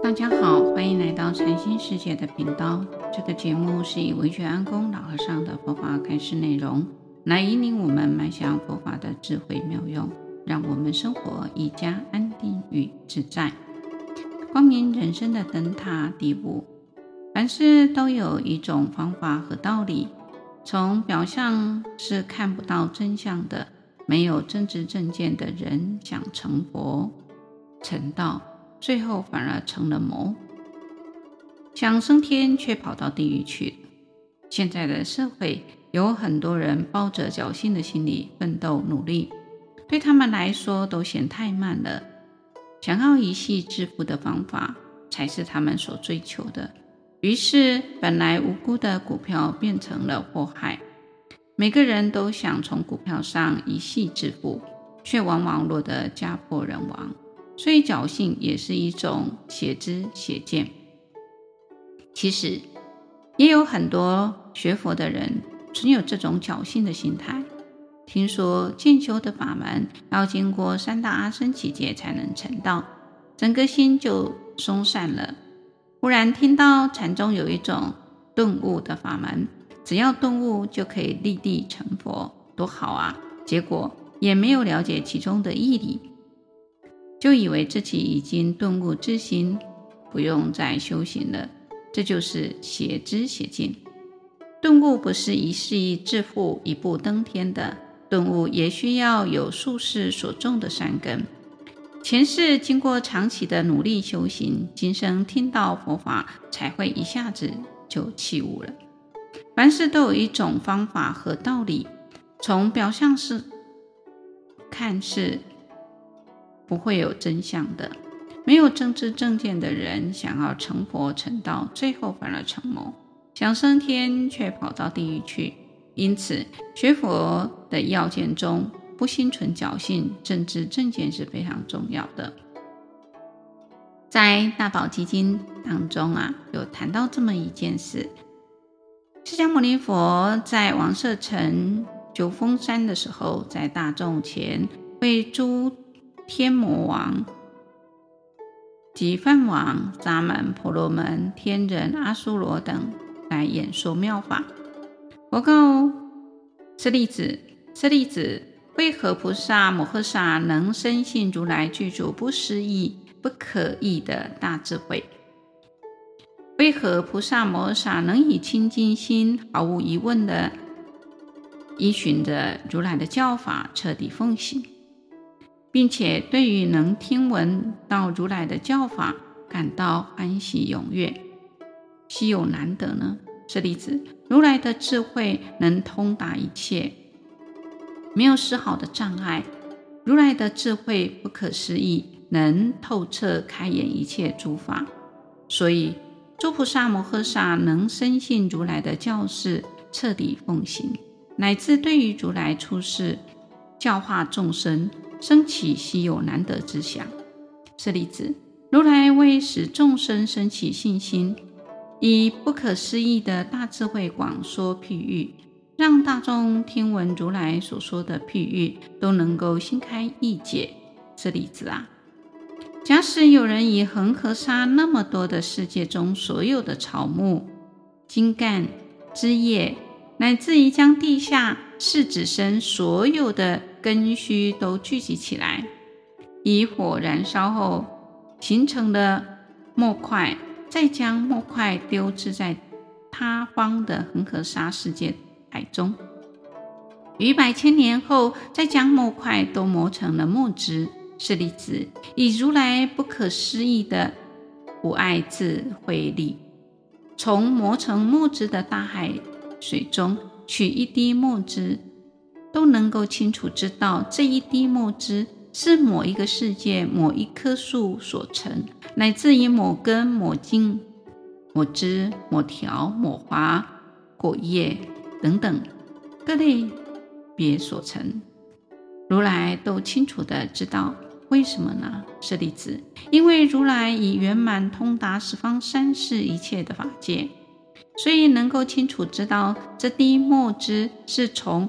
大家好，欢迎来到禅心世界的频道。这个节目是以文觉安公老和尚的佛法开示内容，来引领我们迈向佛法的智慧妙用，让我们生活更加安定与自在。光明人生的灯塔第五，凡事都有一种方法和道理，从表象是看不到真相的。没有正知正见的人想成佛成道。最后反而成了魔，想升天却跑到地狱去了。现在的社会有很多人抱着侥幸的心理奋斗努力，对他们来说都嫌太慢了。想要一夕致富的方法才是他们所追求的，于是本来无辜的股票变成了祸害。每个人都想从股票上一夕致富，却往往落得家破人亡。所以侥幸也是一种邪知邪见。其实也有很多学佛的人存有这种侥幸的心态。听说进修的法门要经过三大阿僧只劫才能成道，整个心就松散了。忽然听到禅宗有一种顿悟的法门，只要顿悟就可以立地成佛，多好啊！结果也没有了解其中的义理。就以为自己已经顿悟之心，不用再修行了，这就是邪知邪见。顿悟不是一夕致富、一步登天的，顿悟也需要有数世所种的善根。前世经过长期的努力修行，今生听到佛法，才会一下子就起悟了。凡事都有一种方法和道理，从表象是看是。不会有真相的。没有正知正见的人，想要成佛成道，最后反而成魔；想升天，却跑到地狱去。因此，学佛的要件中，不心存侥幸，正知正见是非常重要的。在《大宝积经》当中啊，有谈到这么一件事：释迦牟尼佛在王舍城九峰山的时候，在大众前为诸天魔王、及梵王、沙门、婆罗门、天人、阿修罗等来演说妙法。佛告舍利子：舍利子，为何菩萨摩诃萨能深信如来具足不思议、不可议的大智慧？为何菩萨摩诃萨能以清净心，毫无疑问的依循着如来的教法，彻底奉行？并且对于能听闻到如来的教法感到欢喜踊跃，稀有难得呢？舍利子，如来的智慧能通达一切，没有丝毫的障碍。如来的智慧不可思议，能透彻开演一切诸法。所以诸菩萨摩诃萨能深信如来的教示，彻底奉行，乃至对于如来出世教化众生。生起稀有难得之想，舍利子，如来为使众生生起信心，以不可思议的大智慧广说譬喻，让大众听闻如来所说的譬喻，都能够心开意解。舍利子啊，假使有人以恒河沙那么多的世界中所有的草木、茎干、枝叶，乃至于将地下四指身所有的根须都聚集起来，以火燃烧后形成的墨块，再将墨块丢置在他方的恒河沙世界海中，于百千年后，再将墨块都磨成了墨汁。舍利子，以如来不可思议的无碍智慧力，从磨成墨汁的大海水中取一滴墨汁。都能够清楚知道这一滴墨汁是某一个世界、某一棵树所成，乃至于某根、某茎、某枝、某条、某花、果叶等等各类别所成。如来都清楚的知道，为什么呢？舍利子，因为如来已圆满通达十方三世一切的法界，所以能够清楚知道这滴墨汁是从。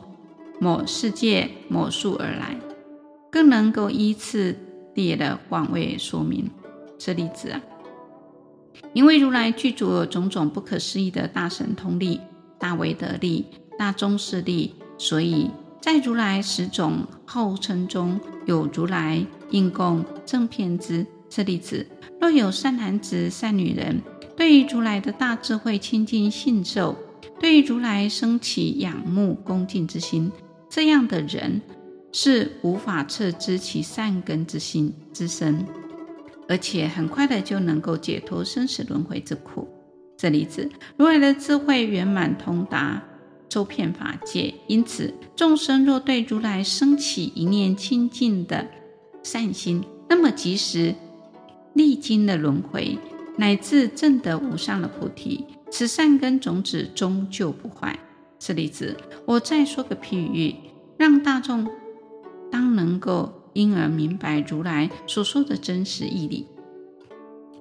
某世界、某树而来，更能够依次第的广为说明。这例子啊，因为如来具足有种种不可思议的大神通力、大威德力、大宗势力，所以在如来十种号称中有如来应供正遍知。舍利子，若有善男子、善女人，对于如来的大智慧亲近信受，对于如来生起仰慕恭敬之心，这样的人是无法测知其善根之心之深，而且很快的就能够解脱生死轮回之苦。舍利子，如来的智慧圆满通达，周遍法界，因此众生若对如来生起一念亲近的善心，那么即使历经了轮回，乃至证得无上的菩提，此善根种子终究不坏。舍利子，我再说个譬喻，让大众当能够因而明白如来所说的真实义理。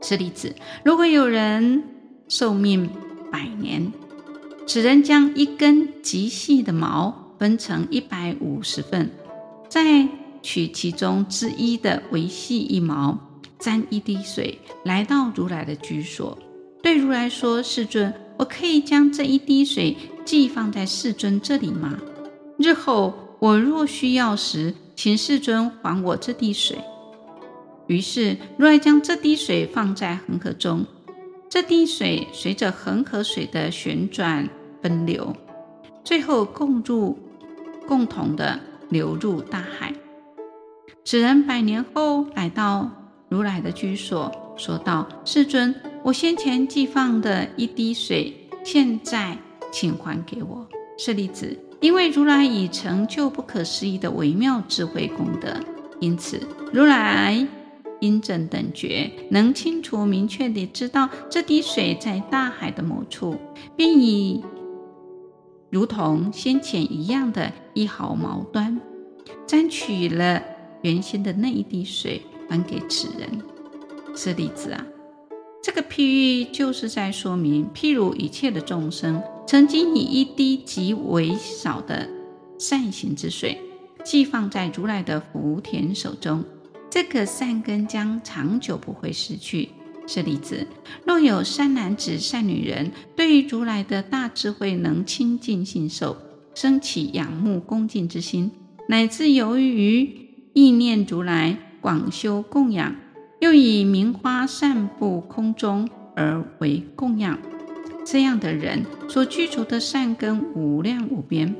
舍利子，如果有人寿命百年，此人将一根极细的毛分成一百五十份，再取其中之一的微细一毛。沾一滴水，来到如来的居所，对如来说：“世尊，我可以将这一滴水寄放在世尊这里吗？日后我若需要时，请世尊还我这滴水。”于是如来将这滴水放在恒河中，这滴水随着恒河水的旋转奔流，最后共入共同的流入大海。此人百年后来到。如来的居所说道：“世尊，我先前寄放的一滴水，现在请还给我。”舍利子，因为如来已成就不可思议的微妙智慧功德，因此如来因正等觉，能清楚明确地知道这滴水在大海的某处，并以如同先前一样的一毫毛端，沾取了原先的那一滴水。还给此人，舍利子啊，这个譬喻就是在说明，譬如一切的众生，曾经以一滴极微少的善行之水，寄放在如来的福田手中，这个善根将长久不会失去。舍利子，若有善男子、善女人，对于如来的大智慧能亲近信受，生起仰慕恭敬之心，乃至由于意念如来。广修供养，又以名花散布空中而为供养，这样的人所具足的善根无量无边，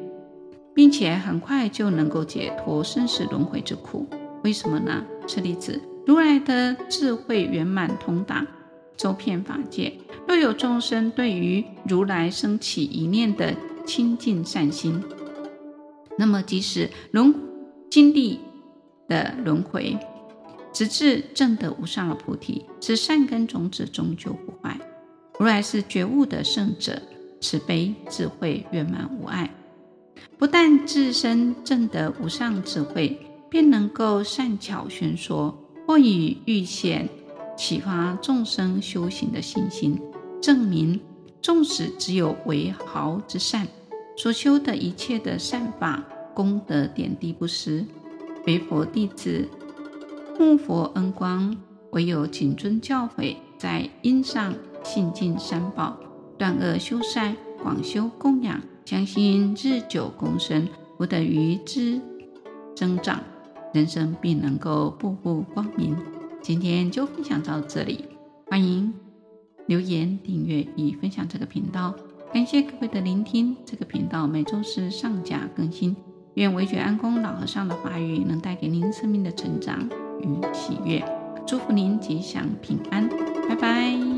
并且很快就能够解脱生死轮回之苦。为什么呢？舍利子，如来的智慧圆满通达，周遍法界。若有众生对于如来生起一念的亲近善心，那么即使轮经历的轮回，直至证得无上的菩提，此善根种子终究不坏。如来是觉悟的圣者，慈悲智慧圆满无碍，不但自身证得无上智慧，便能够善巧宣说，或以喻显启发众生修行的信心，证明纵使只有微毫之善，所修的一切的善法功德点滴不失。为佛弟子沐佛恩光，唯有谨遵教诲，在因上信敬三宝，断恶修善，广修供养，相信日久共生，福德于之增长，人生必能够步步光明。今天就分享到这里，欢迎留言、订阅与分享这个频道。感谢各位的聆听，这个频道每周四上架更新。愿惟觉安公老和尚的话语能带给您生命的成长与喜悦，祝福您吉祥平安，拜拜。